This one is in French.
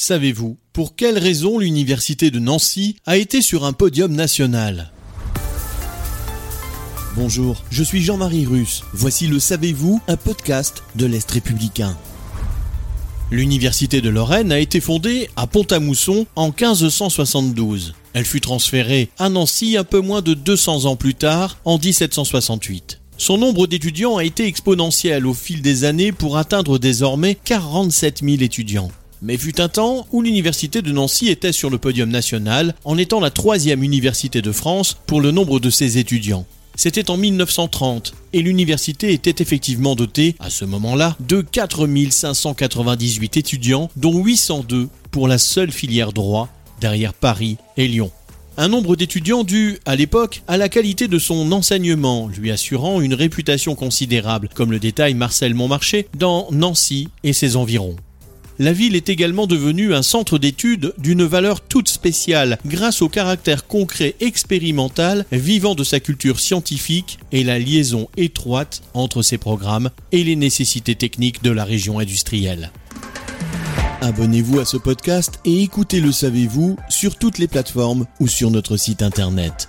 Savez-vous pour quelle raison l'université de Nancy a été sur un podium national? Bonjour, je suis Jean-Marie Russe. Voici le Savez-vous, un podcast de l'Est républicain. L'université de Lorraine a été fondée à Pont-à-Mousson en 1572. Elle fut transférée à Nancy un peu moins de 200 ans plus tard, en 1768. Son nombre d'étudiants a été exponentiel au fil des années pour atteindre désormais 47 000 étudiants. Mais fut un temps où l'université de Nancy était sur le podium national en étant la troisième université de France pour le nombre de ses étudiants. C'était en 1930 et l'université était effectivement dotée, à ce moment-là, de 4598 étudiants, dont 802 pour la seule filière droit, derrière Paris et Lyon. Un nombre d'étudiants dû, à l'époque, à la qualité de son enseignement, lui assurant une réputation considérable, comme le détaille Marcel Montmarché, dans Nancy et ses environs la ville est également devenue un centre d'études d'une valeur toute spéciale grâce au caractère concret expérimental vivant de sa culture scientifique et la liaison étroite entre ses programmes et les nécessités techniques de la région industrielle. Abonnez-vous à ce podcast et écoutez Le Savez-vous sur toutes les plateformes ou sur notre site internet.